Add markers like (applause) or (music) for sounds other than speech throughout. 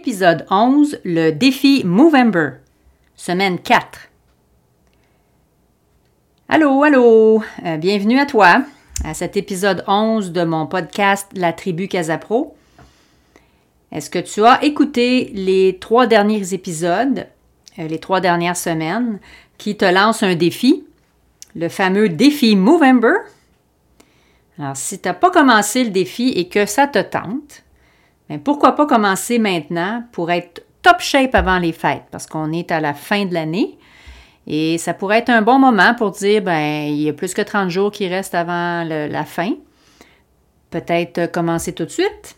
Épisode 11, le défi Movember, semaine 4. Allô, allô, euh, bienvenue à toi à cet épisode 11 de mon podcast La tribu Casapro. Est-ce que tu as écouté les trois derniers épisodes, euh, les trois dernières semaines, qui te lancent un défi, le fameux défi Movember? Alors, si tu n'as pas commencé le défi et que ça te tente, pourquoi pas commencer maintenant pour être top shape avant les fêtes, parce qu'on est à la fin de l'année. Et ça pourrait être un bon moment pour dire, ben, il y a plus que 30 jours qui restent avant la fin. Peut-être commencer tout de suite.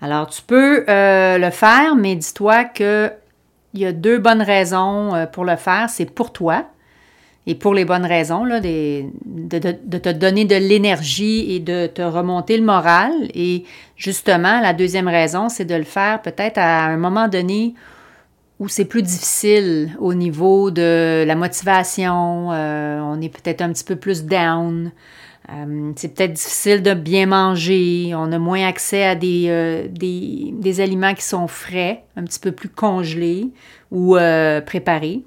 Alors, tu peux euh, le faire, mais dis-toi qu'il y a deux bonnes raisons euh, pour le faire. C'est pour toi, et pour les bonnes raisons, là, de, te donner de l'énergie et de te remonter le moral. Et justement, la deuxième raison, c'est de le faire peut-être à un moment donné où c'est plus difficile au niveau de la motivation, euh, on est peut-être un petit peu plus down, euh, c'est peut-être difficile de bien manger, on a moins accès à des, euh, des, des, aliments qui sont frais, un petit peu plus congelés ou préparés.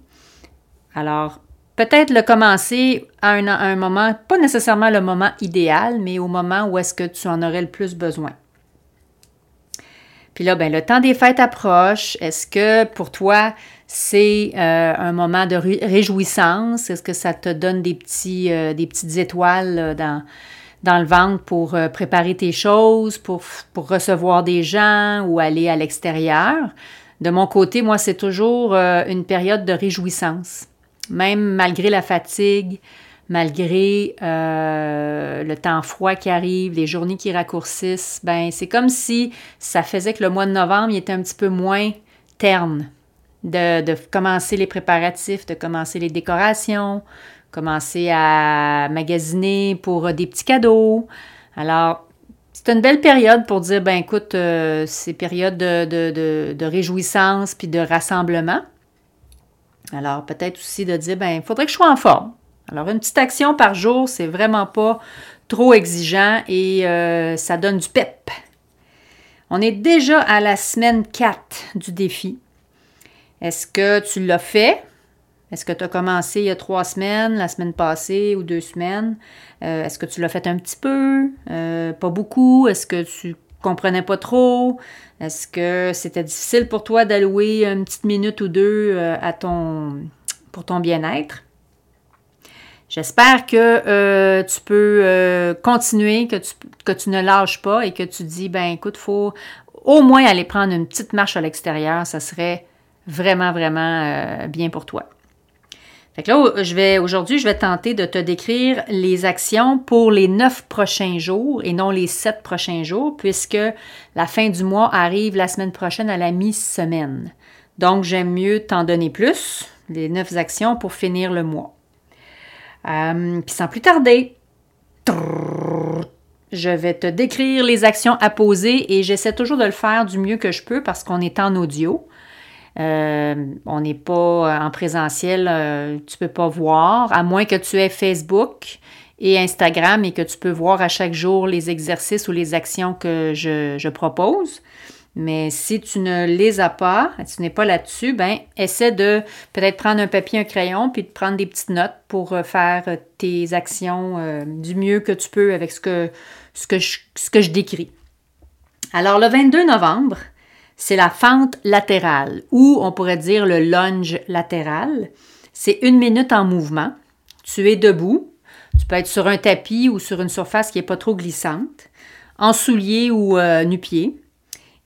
Alors, peut-être le commencer à un, moment, pas nécessairement le moment idéal, mais au moment où est-ce que tu en aurais le plus besoin. Puis là, ben, le temps des fêtes approche. Est-ce que pour toi, c'est euh, un moment de réjouissance? Est-ce que ça te donne des, petits, euh, des petites étoiles dans, dans le ventre pour euh, préparer tes choses, pour, pour recevoir des gens ou aller à l'extérieur? De mon côté, moi, c'est toujours une période de réjouissance même malgré la fatigue, malgré euh, le temps froid qui arrive, les journées qui raccourcissent, ben c'est comme si ça faisait que le mois de novembre était un petit peu moins terne. De, commencer les préparatifs, de commencer les décorations, commencer à magasiner pour des petits cadeaux. Alors, c'est une belle période pour dire, ben écoute, euh, c'est période de, de, de, réjouissance puis de rassemblement. Alors, peut-être aussi de dire, ben, il faudrait que je sois en forme. Alors, une petite action par jour, c'est vraiment pas trop exigeant et euh, ça donne du pep. On est déjà à la semaine 4 du défi. Est-ce que tu l'as fait? Est-ce que tu as commencé il y a trois semaines, la semaine passée ou deux semaines? Euh, est-ce que tu l'as fait un petit peu? Euh, pas beaucoup? Est-ce que tu comprenais pas trop? Est-ce que c'était difficile pour toi d'allouer une petite minute ou deux euh, à ton, pour ton bien-être? J'espère que euh, tu peux euh, continuer, que tu, que tu ne lâches pas et que tu dis, ben écoute, faut au moins aller prendre une petite marche à l'extérieur. Ça serait vraiment, vraiment bien pour toi. Fait là, aujourd'hui, je vais tenter de te décrire les actions pour les neuf prochains jours et non les sept prochains jours, puisque la fin du mois arrive la semaine prochaine à la mi-semaine. Donc, j'aime mieux t'en donner plus, les neuf actions, pour finir le mois. Euh, puis sans plus tarder, je vais te décrire les actions à poser et j'essaie toujours de le faire du mieux que je peux parce qu'on est en audio. Euh, on n'est pas en présentiel, euh, tu peux pas voir, à moins que tu aies Facebook et Instagram et que tu peux voir à chaque jour les exercices ou les actions que je, propose. Mais si tu ne les as pas, tu n'es pas là-dessus, ben essaie de peut-être prendre un papier, un crayon, puis de prendre des petites notes pour euh, faire tes actions du mieux que tu peux avec ce que, que, ce que je décris. Alors, le 22 novembre, c'est la fente latérale ou on pourrait dire le lunge latéral. C'est une minute en mouvement. Tu es debout. Tu peux être sur un tapis ou sur une surface qui n'est pas trop glissante, en soulier ou euh, nu-pied.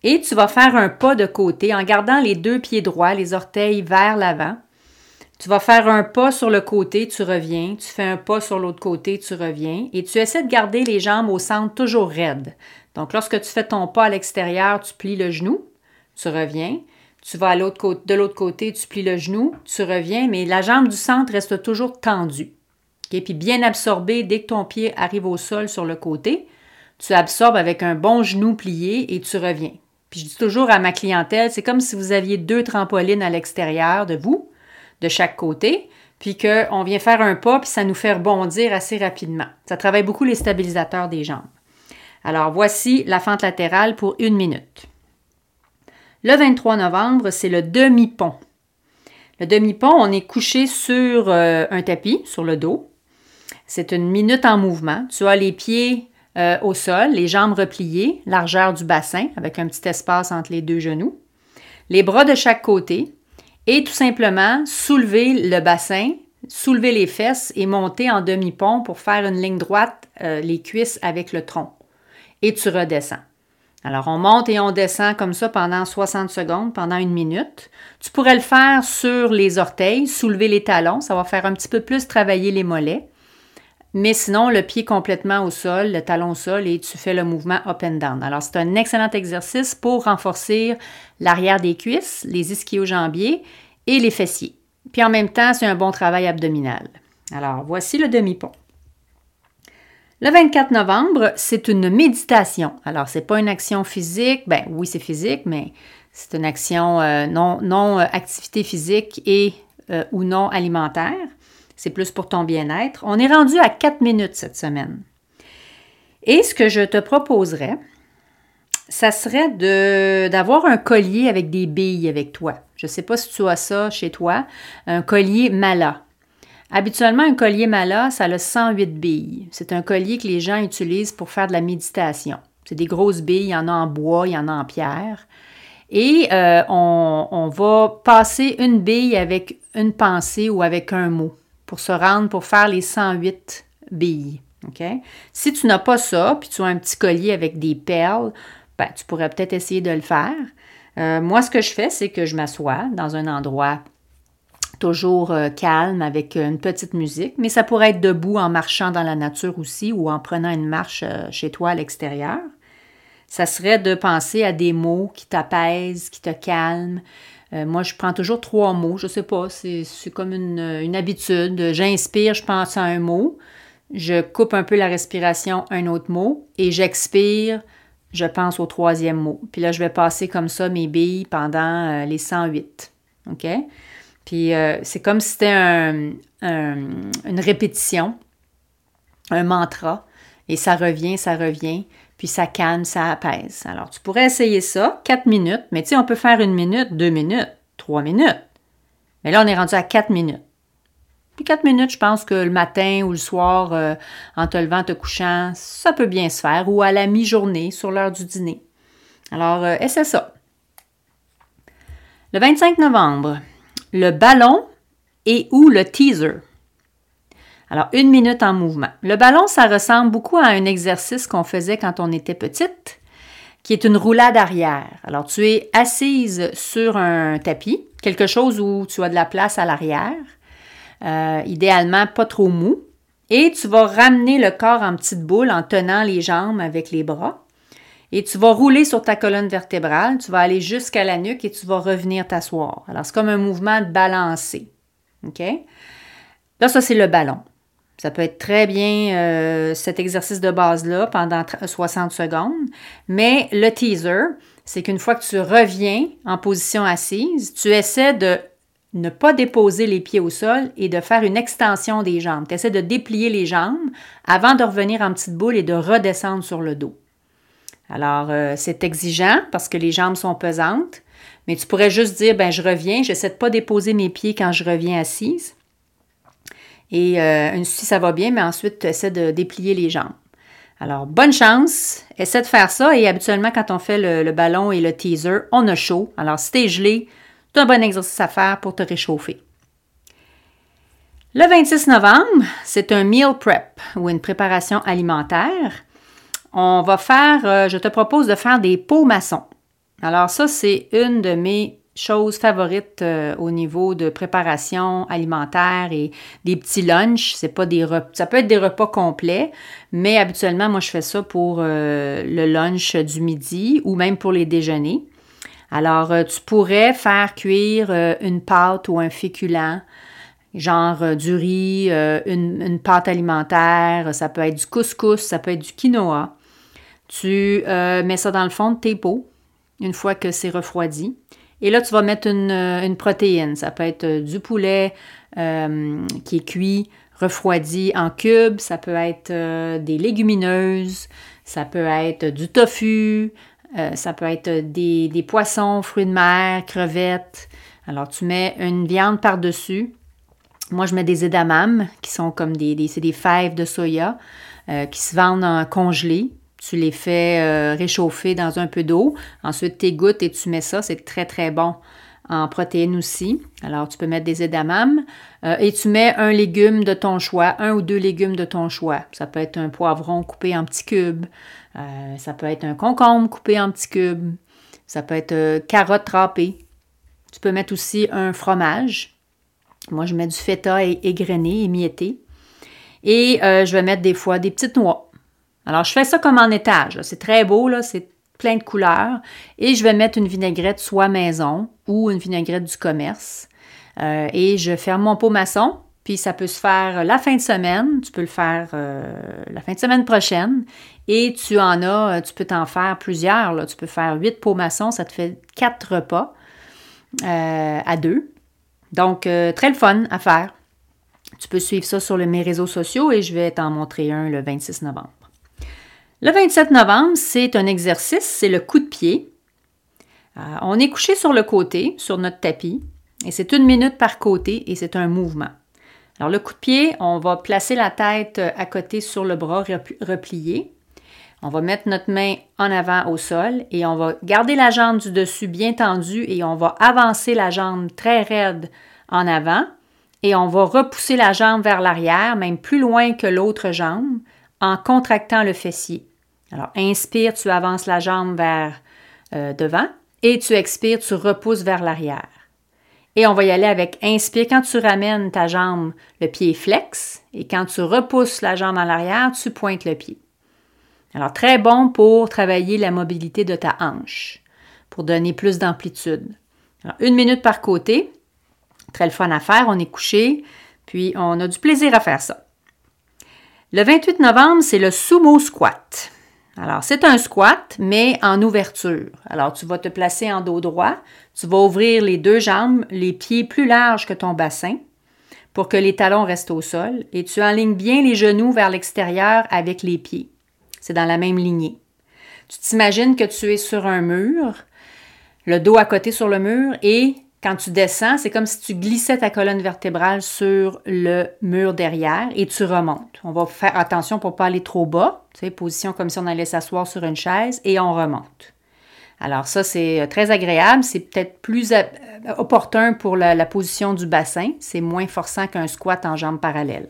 Et tu vas faire un pas de côté en gardant les deux pieds droits, les orteils vers l'avant. Tu vas faire un pas sur le côté, tu reviens. Tu fais un pas sur l'autre côté, tu reviens. Et tu essaies de garder les jambes au centre toujours raides. Donc, lorsque tu fais ton pas à l'extérieur, tu plies le genou, tu reviens. Tu vas de l'autre côté, tu plies le genou, tu reviens, mais la jambe du centre reste toujours tendue. Puis bien absorbée dès que ton pied arrive au sol sur le côté. Tu absorbes avec un bon genou plié et tu reviens. Puis je dis toujours à ma clientèle, c'est comme si vous aviez deux trampolines à l'extérieur de vous, de chaque côté, puis qu'on vient faire un pas, puis ça nous fait rebondir assez rapidement. Ça travaille beaucoup les stabilisateurs des jambes. Alors voici la fente latérale pour une minute. Le 23 novembre, c'est le demi-pont. Le demi-pont, on est couché sur euh, un tapis, sur le dos. C'est une minute en mouvement. Tu as les pieds euh, au sol, les jambes repliées, largeur du bassin, avec un petit espace entre les deux genoux. Les bras de chaque côté. Et tout simplement, soulever le bassin, soulever les fesses et monter en demi-pont pour faire une ligne droite, euh, les cuisses avec le tronc. Et tu redescends. Alors, on monte et on descend comme ça pendant 60 secondes, pendant une minute. Tu pourrais le faire sur les orteils, soulever les talons, ça va faire un petit peu plus travailler les mollets. Mais sinon, le pied complètement au sol, le talon au sol, et tu fais le mouvement up and down. Alors, c'est un excellent exercice pour renforcer l'arrière des cuisses, les ischio-jambiers et les fessiers. Puis en même temps, c'est un bon travail abdominal. Alors, voici le demi-pont. Le 24 novembre, c'est une méditation. Alors, ce n'est pas une action physique. Ben oui, c'est physique, mais c'est une action euh, non, non euh, activité physique et euh, ou non alimentaire. C'est plus pour ton bien-être. On est rendu à 4 minutes cette semaine. Et ce que je te proposerais, ça serait d'avoir un collier avec des billes avec toi. Je ne sais pas si tu as ça chez toi, un collier Mala. Habituellement, un collier Mala, ça a 108 billes. C'est un collier que les gens utilisent pour faire de la méditation. C'est des grosses billes, il y en a en bois, il y en a en pierre. Et euh, on, on, va passer une bille avec une pensée ou avec un mot pour se rendre, pour faire les 108 billes. Si tu n'as pas ça, puis tu as un petit collier avec des perles, ben, tu pourrais peut-être essayer de le faire. Euh, moi, ce que je fais, c'est que je m'assois dans un endroit toujours euh, calme avec une petite musique, mais ça pourrait être debout en marchant dans la nature aussi ou en prenant une marche euh, chez toi à l'extérieur. Ça serait de penser à des mots qui t'apaisent, qui te calment. moi, je prends toujours trois mots, je ne sais pas, c'est comme une, habitude. J'inspire, je pense à un mot, je coupe un peu la respiration, un autre mot, et j'expire, je pense au troisième mot. Puis là, je vais passer comme ça mes billes pendant euh, les 108. OK? Puis euh, c'est comme si c'était une répétition, un mantra, et ça revient, ça revient, puis ça calme, ça apaise. Alors, tu pourrais essayer ça, 4 minutes, mais tu sais, on peut faire une minute, deux minutes, trois minutes. Mais là, on est rendu à 4 minutes. Puis quatre minutes, je pense que le matin ou le soir, euh, en te levant, te couchant, ça peut bien se faire, ou à la mi-journée, sur l'heure du dîner. Alors, euh, essaie ça. Le 25 novembre, le ballon et ou le teaser. Alors, une minute en mouvement. Le ballon, ça ressemble beaucoup à un exercice qu'on faisait quand on était petite, qui est une roulade arrière. Alors, tu es assise sur un tapis, quelque chose où tu as de la place à l'arrière. Euh, idéalement pas trop mou. Et tu vas ramener le corps en petite boule en tenant les jambes avec les bras. Et tu vas rouler sur ta colonne vertébrale, tu vas aller jusqu'à la nuque et tu vas revenir t'asseoir. Alors, c'est comme un mouvement de balancer. OK? Là, ça, c'est le ballon. Ça peut être très bien euh, cet exercice de base-là pendant 60 secondes. Mais le teaser, c'est qu'une fois que tu reviens en position assise, tu essaies de ne pas déposer les pieds au sol et de faire une extension des jambes. Tu essaies de déplier les jambes avant de revenir en petite boule et de redescendre sur le dos. Alors, euh, c'est exigeant parce que les jambes sont pesantes, mais tu pourrais juste dire, ben je reviens, j'essaie de pas déposer mes pieds quand je reviens assise. Et euh, si ça va bien, mais ensuite, tu essaies de déplier les jambes. Alors, bonne chance, essaie de faire ça. Et habituellement, quand on fait le, ballon et le teaser, on a chaud. Alors, si tu es gelé, c'est un bon exercice à faire pour te réchauffer. Le 26 novembre, c'est un meal prep ou une préparation alimentaire. On va faire, euh, je te propose de faire des pots maçons. Alors ça, c'est une de mes choses favorites euh, au niveau de préparation alimentaire et des petits lunchs. C'est pas des ça peut être des repas complets, mais habituellement, moi, je fais ça pour euh, le lunch du midi ou même pour les déjeuners. Alors, tu pourrais faire cuire une pâte ou un féculent, genre du riz, une, pâte alimentaire, ça peut être du couscous, ça peut être du quinoa. Tu mets ça dans le fond de tes pots une fois que c'est refroidi. Et là, tu vas mettre une, euh, protéine. Ça peut être euh, du poulet euh, qui est cuit, refroidi en cubes. Ça peut être des légumineuses. Ça peut être du tofu. ça peut être des, poissons, fruits de mer, crevettes. Alors, tu mets une viande par-dessus. Moi, je mets des edamame, qui sont comme des, des, des fèves de soya, qui se vendent en congelé. Tu les fais euh, réchauffer dans un peu d'eau. Ensuite, tu égouttes et tu mets ça. C'est très, très bon en protéines aussi. Alors, tu peux mettre des édamames euh, et tu mets un légume de ton choix, un ou deux légumes de ton choix. Ça peut être un poivron coupé en petits cubes. Euh, ça peut être un concombre coupé en petits cubes. Ça peut être carotte râpée. Tu peux mettre aussi un fromage. Moi, je mets du feta égrené, émietté. Et je vais mettre des fois des petites noix. Alors, je fais ça comme en étage. C'est très beau, c'est plein de couleurs. Et je vais mettre une vinaigrette soit maison ou une vinaigrette du commerce. Euh, et je ferme mon pot maçon. Puis ça peut se faire la fin de semaine, tu peux le faire euh, la fin de semaine prochaine. Et tu en as, tu peux t'en faire plusieurs. Tu peux faire huit pots maçons, ça te fait quatre repas euh, à deux. Donc, très le fun à faire. Tu peux suivre ça sur mes réseaux sociaux et je vais t'en montrer un le 26 novembre. Le 27 novembre, c'est un exercice, c'est le coup de pied. Euh, on est couché sur le côté, sur notre tapis, et c'est une minute par côté et c'est un mouvement. Alors le coup de pied, on va placer la tête à côté sur le bras replié. On va mettre notre main en avant au sol et on va garder la jambe du dessus bien tendue et on va avancer la jambe très raide en avant et on va repousser la jambe vers l'arrière, même plus loin que l'autre jambe, en contractant le fessier. Alors, inspire, tu avances la jambe vers euh, devant et tu expires, tu repousses vers l'arrière. Et on va y aller avec inspire. Quand tu ramènes ta jambe, le pied flex et quand tu repousses la jambe en arrière, tu pointes le pied. Alors, très bon pour travailler la mobilité de ta hanche, pour donner plus d'amplitude. Alors, une minute par côté. Très le fun à faire. On est couché, puis on a du plaisir à faire ça. Le 28 novembre, c'est le sumo squat. Alors, c'est un squat, mais en ouverture. Alors, tu vas te placer en dos droit, tu vas ouvrir les deux jambes, les pieds plus larges que ton bassin pour que les talons restent au sol et tu alignes bien les genoux vers l'extérieur avec les pieds. C'est dans la même lignée. Tu t'imagines que tu es sur un mur, le dos à côté sur le mur et quand tu descends, c'est comme si tu glissais ta colonne vertébrale sur le mur derrière et tu remontes. On va faire attention pour ne pas aller trop bas, tu sais, position comme si on allait s'asseoir sur une chaise et on remonte. Alors ça, c'est euh, très agréable. C'est peut-être plus euh, opportun pour la, position du bassin. C'est moins forçant qu'un squat en jambes parallèles.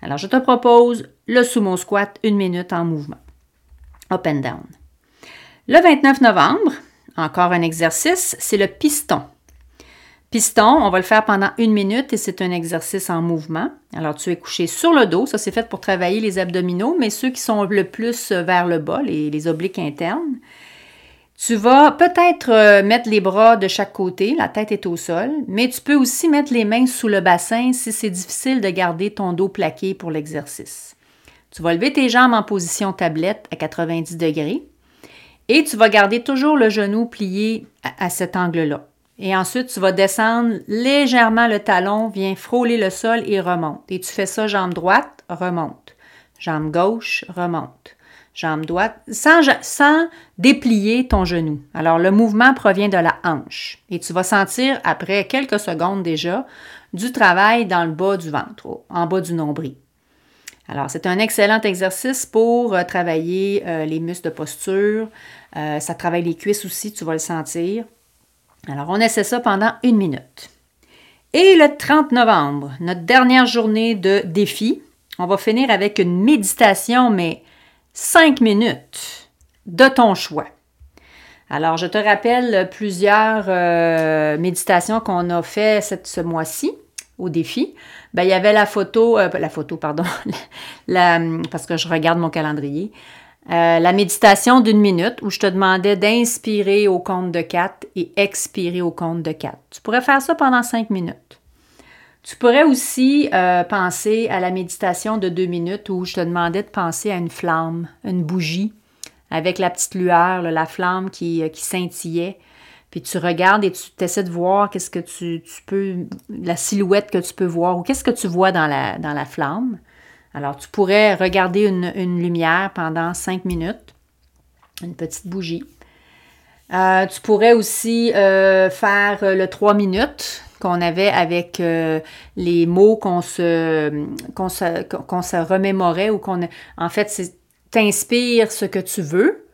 Alors, je te propose le sumo squat, une minute en mouvement. Up and down. Le 29 novembre, encore un exercice, c'est le piston. Piston, on va le faire pendant une minute et c'est un exercice en mouvement. Alors, tu es couché sur le dos. Ça, c'est fait pour travailler les abdominaux, mais ceux qui sont le plus vers le bas, les, obliques internes. Tu vas peut-être euh, mettre les bras de chaque côté, la tête est au sol, mais tu peux aussi mettre les mains sous le bassin si c'est difficile de garder ton dos plaqué pour l'exercice. Tu vas lever tes jambes en position tablette à 90 degrés et tu vas garder toujours le genou plié à cet angle-là. Et ensuite, tu vas descendre légèrement le talon, viens frôler le sol et remonte. Et tu fais ça jambe droite, remonte. Jambe gauche, remonte. Jambe droite, sans, sans déplier ton genou. Alors, le mouvement provient de la hanche. Et tu vas sentir, après quelques secondes déjà, du travail dans le bas du ventre, en bas du nombril. Alors, c'est un excellent exercice pour euh, travailler euh, les muscles de posture. Euh, ça travaille les cuisses aussi, tu vas le sentir. Alors, on essaie ça pendant une minute. Et le 30 novembre, notre dernière journée de défi, on va finir avec une méditation, mais cinq minutes de ton choix. Alors, je te rappelle plusieurs euh, méditations qu'on a fait ce mois-ci au défi. Ben, il y avait la photo, euh, la photo, pardon, (laughs) parce que je regarde mon calendrier. Euh, la méditation d'une minute où je te demandais d'inspirer au compte de 4 et expirer au compte de 4. Tu pourrais faire ça pendant 5 minutes. Tu pourrais aussi penser à la méditation de deux minutes où je te demandais de penser à une flamme, une bougie avec la petite lueur, la flamme qui, euh, qui, scintillait. Puis tu regardes et tu essaies de voir qu'est-ce que tu, peux, la silhouette que tu peux voir ou qu'est-ce que tu vois dans la flamme. Alors, tu pourrais regarder une, lumière pendant cinq minutes, une petite bougie. Euh, tu pourrais aussi euh, faire le trois minutes qu'on avait avec les mots qu'on se remémorait ou qu'on... En fait, c'est t'inspires ce que tu veux,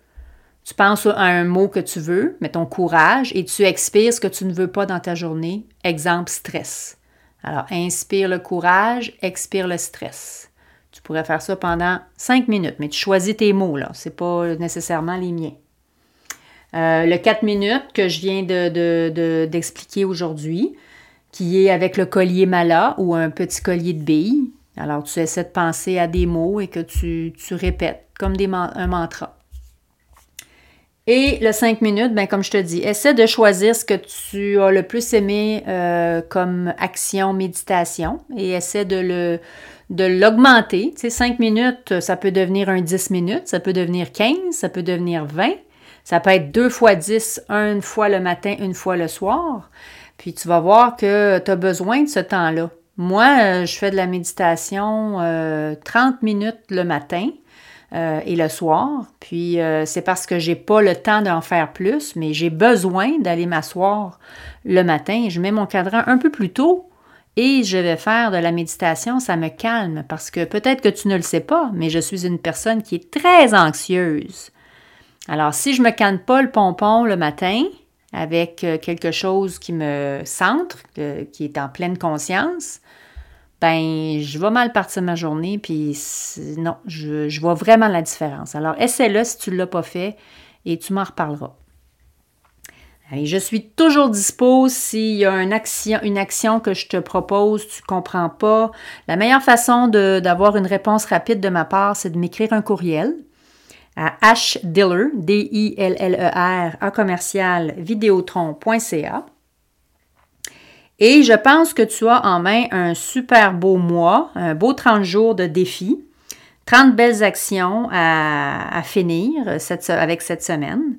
tu penses à un mot que tu veux, mettons courage, et tu expires ce que tu ne veux pas dans ta journée. Exemple, stress. Alors, inspire le courage, expire le stress. Tu pourrais faire ça pendant cinq minutes, mais tu choisis tes mots, là. Ce n'est pas nécessairement les miens. Euh, le 4 minutes que je viens d'expliquer de, aujourd'hui, qui est avec le collier mala ou un petit collier de billes. Alors, tu essaies de penser à des mots et que tu, tu répètes comme un mantra. Et le 5 minutes, ben, comme je te dis, essaie de choisir ce que tu as le plus aimé euh, comme action, méditation, et essaie de le de l'augmenter. Tu sais, 5 minutes, ça peut devenir un 10 minutes, ça peut devenir 15, ça peut devenir 20, ça peut être deux fois 10, une fois le matin, une fois le soir. Puis tu vas voir que tu as besoin de ce temps-là. Moi, euh, je fais de la méditation 30 euh, minutes le matin, euh, et le soir. Puis euh, c'est parce que j'ai pas le temps d'en faire plus, mais j'ai besoin d'aller m'asseoir le matin. Je mets mon cadran un peu plus tôt et je vais faire de la méditation. Ça me calme parce que peut-être que tu ne le sais pas, mais je suis une personne qui est très anxieuse. Alors si je me canne pas le pompon le matin avec euh, quelque chose qui me centre, qui est en pleine conscience, ben je vais mal partir ma journée, puis non, je, vois vraiment la différence. Alors, essaie-le si tu ne l'as pas fait et tu m'en reparleras. Je suis toujours dispo s'il y a une action, que je te propose, tu ne comprends pas. La meilleure façon d'avoir une réponse rapide de ma part, c'est de m'écrire un courriel à hdiller, D-I-L-L-E-R, à commercial. Et je pense que tu as en main un super beau mois, un beau 30 jours de défi, 30 belles actions à, finir avec cette semaine.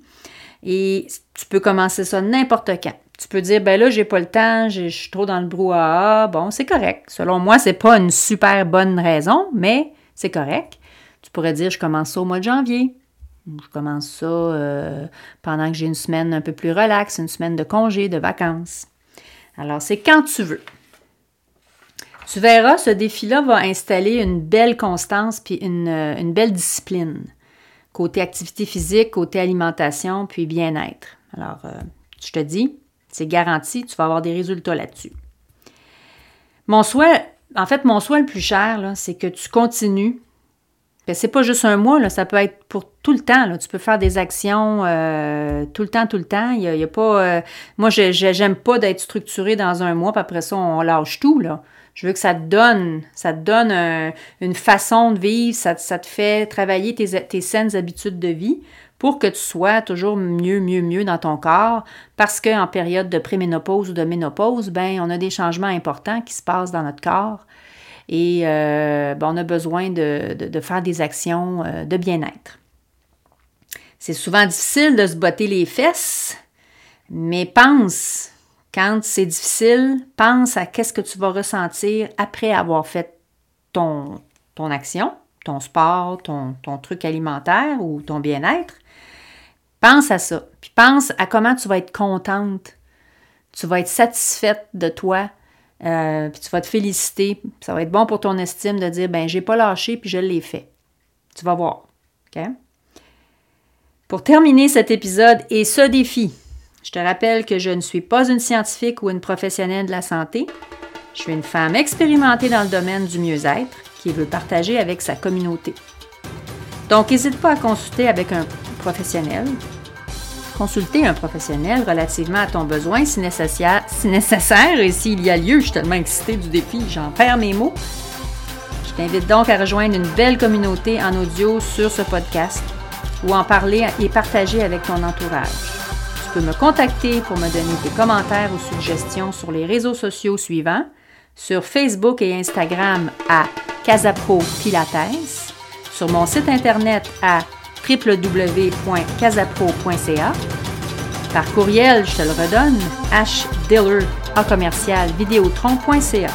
Et tu peux commencer ça n'importe quand. Tu peux dire, ben là, j'ai pas le temps, je suis trop dans le brouhaha. Bon, c'est correct. Selon moi, c'est pas une super bonne raison, mais c'est correct. Tu pourrais dire, je commence ça au mois de janvier. Je commence ça euh, pendant que j'ai une semaine un peu plus relaxe, une semaine de congé, de vacances. Alors, c'est quand tu veux. Tu verras, ce défi-là va installer une belle constance puis une, euh, une, belle discipline. Côté activité physique, côté alimentation, puis bien-être. Alors, euh, je te dis, c'est garanti, tu vas avoir des résultats là-dessus. Mon souhait, en fait, mon souhait le plus cher, c'est que tu continues c'est pas juste un mois, ça peut être pour tout le temps. Là. Tu peux faire des actions euh, tout le temps, tout le temps. Il y a, pas. Euh, moi, je j'aime pas d'être structuré dans un mois, puis après ça, on lâche tout. Là. Je veux que ça te donne, ça te donne une façon de vivre, ça, te fait travailler tes, saines habitudes de vie pour que tu sois toujours mieux, mieux, mieux dans ton corps, parce qu'en période de préménopause ou de ménopause, ben, on a des changements importants qui se passent dans notre corps et euh, ben, on a besoin de, faire des actions euh, de bien-être. C'est souvent difficile de se botter les fesses, mais pense, quand c'est difficile, pense à qu'est-ce que tu vas ressentir après avoir fait ton, ton action, ton sport, ton, truc alimentaire ou ton bien-être. Pense à ça. Puis pense à comment tu vas être contente. Tu vas être satisfaite de toi euh, puis tu vas te féliciter. Ça va être bon pour ton estime de dire ben j'ai pas lâché puis je l'ai fait. Tu vas voir. OK? Pour terminer cet épisode et ce défi, je te rappelle que je ne suis pas une scientifique ou une professionnelle de la santé. Je suis une femme expérimentée dans le domaine du mieux-être qui veut partager avec sa communauté. Donc, n'hésite pas à consulter avec un professionnel consulter un professionnel relativement à ton besoin si nécessaire, si nécessaire et s'il y a lieu. Je suis tellement excitée du défi, j'en perds mes mots. Je t'invite donc à rejoindre une belle communauté en audio sur ce podcast ou en parler et partager avec ton entourage. Tu peux me contacter pour me donner tes commentaires ou suggestions sur les réseaux sociaux suivants, sur Facebook et Instagram à Casapro Pilates, sur mon site internet à www.casapro.ca, par courriel, je te le redonne, hdiller commercial vidéotron.ca.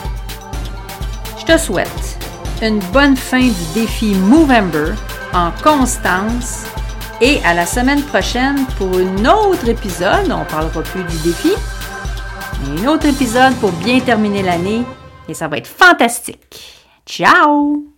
Je te souhaite une bonne fin du défi Movember en constance et à la semaine prochaine pour un autre épisode. On parlera plus du défi, un autre épisode pour bien terminer l'année et ça va être fantastique. Ciao!